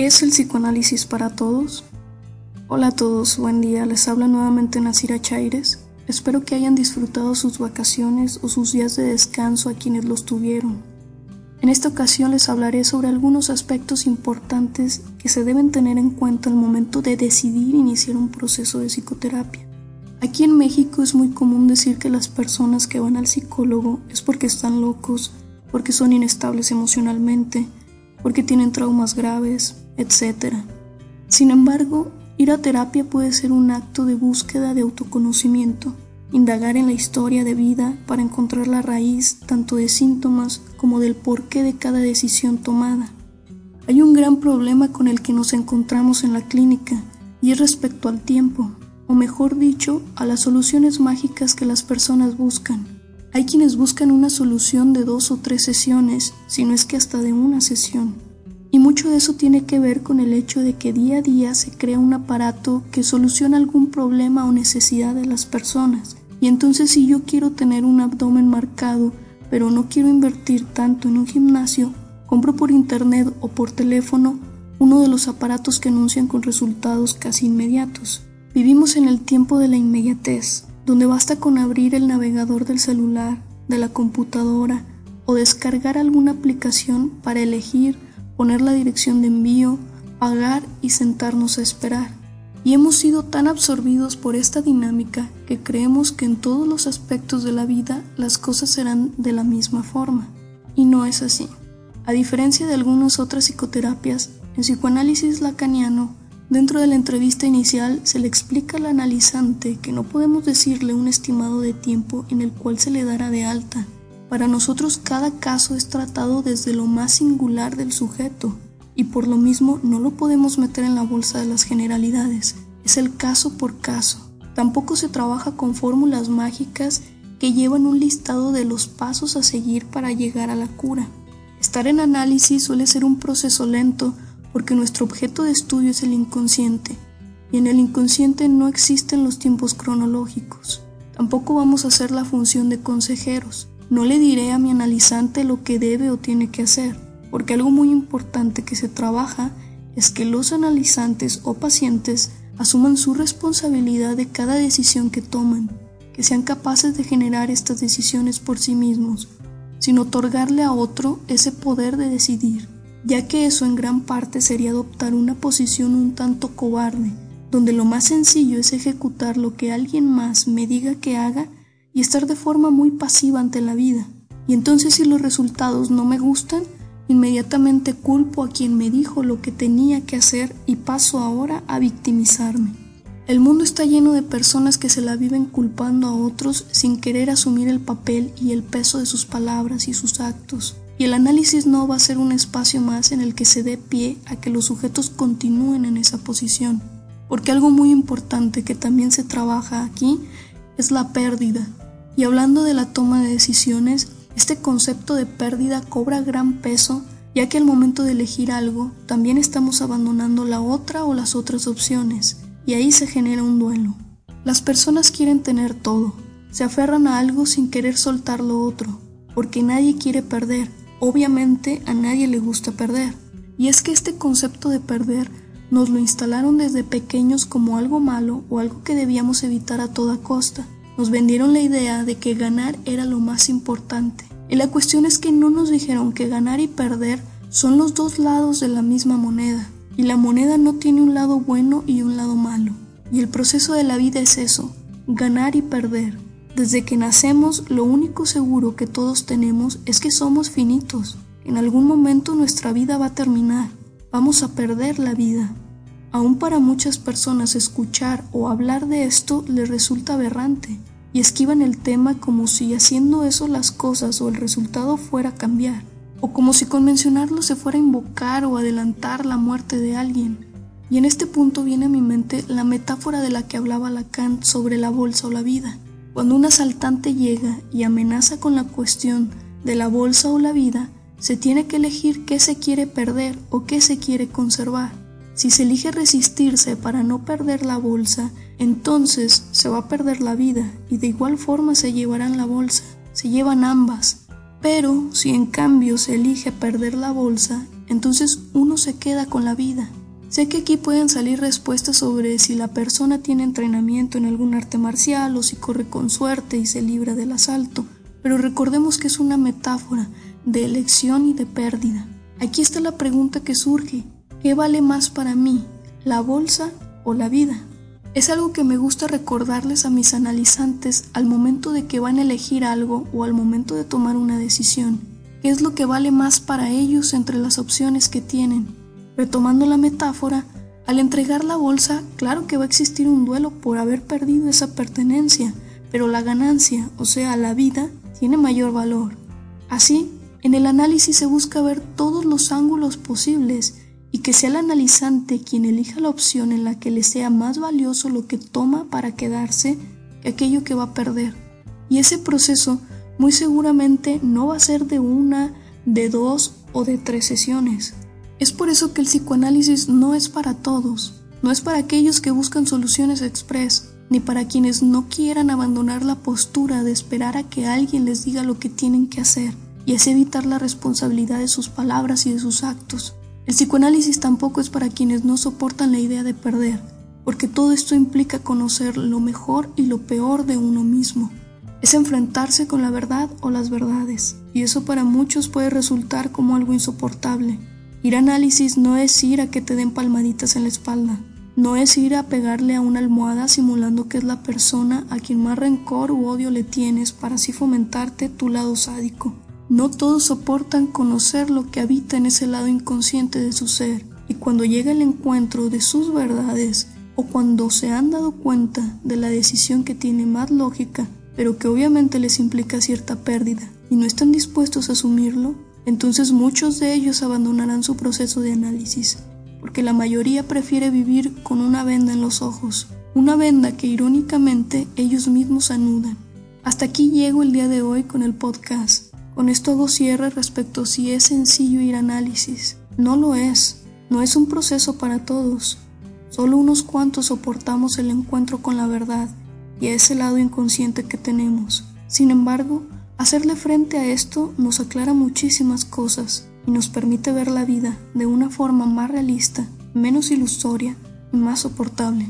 ¿Es el psicoanálisis para todos? Hola a todos, buen día, les habla nuevamente Nasira Chaires. Espero que hayan disfrutado sus vacaciones o sus días de descanso a quienes los tuvieron. En esta ocasión les hablaré sobre algunos aspectos importantes que se deben tener en cuenta al momento de decidir iniciar un proceso de psicoterapia. Aquí en México es muy común decir que las personas que van al psicólogo es porque están locos, porque son inestables emocionalmente, porque tienen traumas graves, etc. Sin embargo, ir a terapia puede ser un acto de búsqueda de autoconocimiento, indagar en la historia de vida para encontrar la raíz tanto de síntomas como del porqué de cada decisión tomada. Hay un gran problema con el que nos encontramos en la clínica y es respecto al tiempo, o mejor dicho, a las soluciones mágicas que las personas buscan. Hay quienes buscan una solución de dos o tres sesiones, si no es que hasta de una sesión. Mucho de eso tiene que ver con el hecho de que día a día se crea un aparato que soluciona algún problema o necesidad de las personas. Y entonces si yo quiero tener un abdomen marcado, pero no quiero invertir tanto en un gimnasio, compro por internet o por teléfono uno de los aparatos que anuncian con resultados casi inmediatos. Vivimos en el tiempo de la inmediatez, donde basta con abrir el navegador del celular, de la computadora o descargar alguna aplicación para elegir poner la dirección de envío, pagar y sentarnos a esperar. Y hemos sido tan absorbidos por esta dinámica que creemos que en todos los aspectos de la vida las cosas serán de la misma forma. Y no es así. A diferencia de algunas otras psicoterapias, en psicoanálisis lacaniano, dentro de la entrevista inicial se le explica al analizante que no podemos decirle un estimado de tiempo en el cual se le dará de alta, para nosotros cada caso es tratado desde lo más singular del sujeto y por lo mismo no lo podemos meter en la bolsa de las generalidades. Es el caso por caso. Tampoco se trabaja con fórmulas mágicas que llevan un listado de los pasos a seguir para llegar a la cura. Estar en análisis suele ser un proceso lento porque nuestro objeto de estudio es el inconsciente y en el inconsciente no existen los tiempos cronológicos. Tampoco vamos a hacer la función de consejeros. No le diré a mi analizante lo que debe o tiene que hacer, porque algo muy importante que se trabaja es que los analizantes o pacientes asuman su responsabilidad de cada decisión que toman, que sean capaces de generar estas decisiones por sí mismos, sin otorgarle a otro ese poder de decidir, ya que eso en gran parte sería adoptar una posición un tanto cobarde, donde lo más sencillo es ejecutar lo que alguien más me diga que haga y estar de forma muy pasiva ante la vida. Y entonces si los resultados no me gustan, inmediatamente culpo a quien me dijo lo que tenía que hacer y paso ahora a victimizarme. El mundo está lleno de personas que se la viven culpando a otros sin querer asumir el papel y el peso de sus palabras y sus actos. Y el análisis no va a ser un espacio más en el que se dé pie a que los sujetos continúen en esa posición. Porque algo muy importante que también se trabaja aquí es la pérdida, y hablando de la toma de decisiones, este concepto de pérdida cobra gran peso ya que al momento de elegir algo también estamos abandonando la otra o las otras opciones y ahí se genera un duelo. Las personas quieren tener todo, se aferran a algo sin querer soltar lo otro, porque nadie quiere perder, obviamente a nadie le gusta perder. Y es que este concepto de perder nos lo instalaron desde pequeños como algo malo o algo que debíamos evitar a toda costa. Nos vendieron la idea de que ganar era lo más importante. Y la cuestión es que no nos dijeron que ganar y perder son los dos lados de la misma moneda. Y la moneda no tiene un lado bueno y un lado malo. Y el proceso de la vida es eso, ganar y perder. Desde que nacemos, lo único seguro que todos tenemos es que somos finitos. En algún momento nuestra vida va a terminar. Vamos a perder la vida. Aún para muchas personas escuchar o hablar de esto les resulta aberrante y esquivan el tema como si haciendo eso las cosas o el resultado fuera cambiar, o como si con mencionarlo se fuera a invocar o adelantar la muerte de alguien. Y en este punto viene a mi mente la metáfora de la que hablaba Lacan sobre la bolsa o la vida. Cuando un asaltante llega y amenaza con la cuestión de la bolsa o la vida, se tiene que elegir qué se quiere perder o qué se quiere conservar. Si se elige resistirse para no perder la bolsa, entonces se va a perder la vida y de igual forma se llevarán la bolsa, se llevan ambas. Pero si en cambio se elige perder la bolsa, entonces uno se queda con la vida. Sé que aquí pueden salir respuestas sobre si la persona tiene entrenamiento en algún arte marcial o si corre con suerte y se libra del asalto, pero recordemos que es una metáfora de elección y de pérdida. Aquí está la pregunta que surge, ¿qué vale más para mí, la bolsa o la vida? Es algo que me gusta recordarles a mis analizantes al momento de que van a elegir algo o al momento de tomar una decisión. ¿Qué es lo que vale más para ellos entre las opciones que tienen? Retomando la metáfora, al entregar la bolsa, claro que va a existir un duelo por haber perdido esa pertenencia, pero la ganancia, o sea, la vida, tiene mayor valor. Así, en el análisis se busca ver todos los ángulos posibles y que sea el analizante quien elija la opción en la que le sea más valioso lo que toma para quedarse que aquello que va a perder. Y ese proceso muy seguramente no va a ser de una, de dos o de tres sesiones. Es por eso que el psicoanálisis no es para todos, no es para aquellos que buscan soluciones express, ni para quienes no quieran abandonar la postura de esperar a que alguien les diga lo que tienen que hacer, y es evitar la responsabilidad de sus palabras y de sus actos. El psicoanálisis tampoco es para quienes no soportan la idea de perder, porque todo esto implica conocer lo mejor y lo peor de uno mismo. Es enfrentarse con la verdad o las verdades, y eso para muchos puede resultar como algo insoportable, Ir a análisis no es ir a que te den palmaditas en la espalda, no es ir a pegarle a una almohada simulando que es la persona a quien más rencor u odio le tienes para así fomentarte tu lado sádico. No todos soportan conocer lo que habita en ese lado inconsciente de su ser, y cuando llega el encuentro de sus verdades, o cuando se han dado cuenta de la decisión que tiene más lógica, pero que obviamente les implica cierta pérdida, y no están dispuestos a asumirlo, entonces muchos de ellos abandonarán su proceso de análisis, porque la mayoría prefiere vivir con una venda en los ojos, una venda que irónicamente ellos mismos anudan. Hasta aquí llego el día de hoy con el podcast. Con esto hago cierre respecto si es sencillo ir a análisis. No lo es, no es un proceso para todos. Solo unos cuantos soportamos el encuentro con la verdad y a ese lado inconsciente que tenemos. Sin embargo, Hacerle frente a esto nos aclara muchísimas cosas y nos permite ver la vida de una forma más realista, menos ilusoria y más soportable.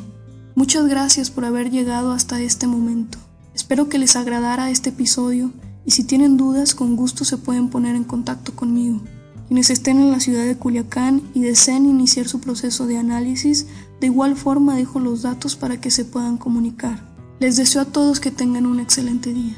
Muchas gracias por haber llegado hasta este momento. Espero que les agradara este episodio y si tienen dudas con gusto se pueden poner en contacto conmigo. Quienes estén en la ciudad de Culiacán y deseen iniciar su proceso de análisis, de igual forma dejo los datos para que se puedan comunicar. Les deseo a todos que tengan un excelente día.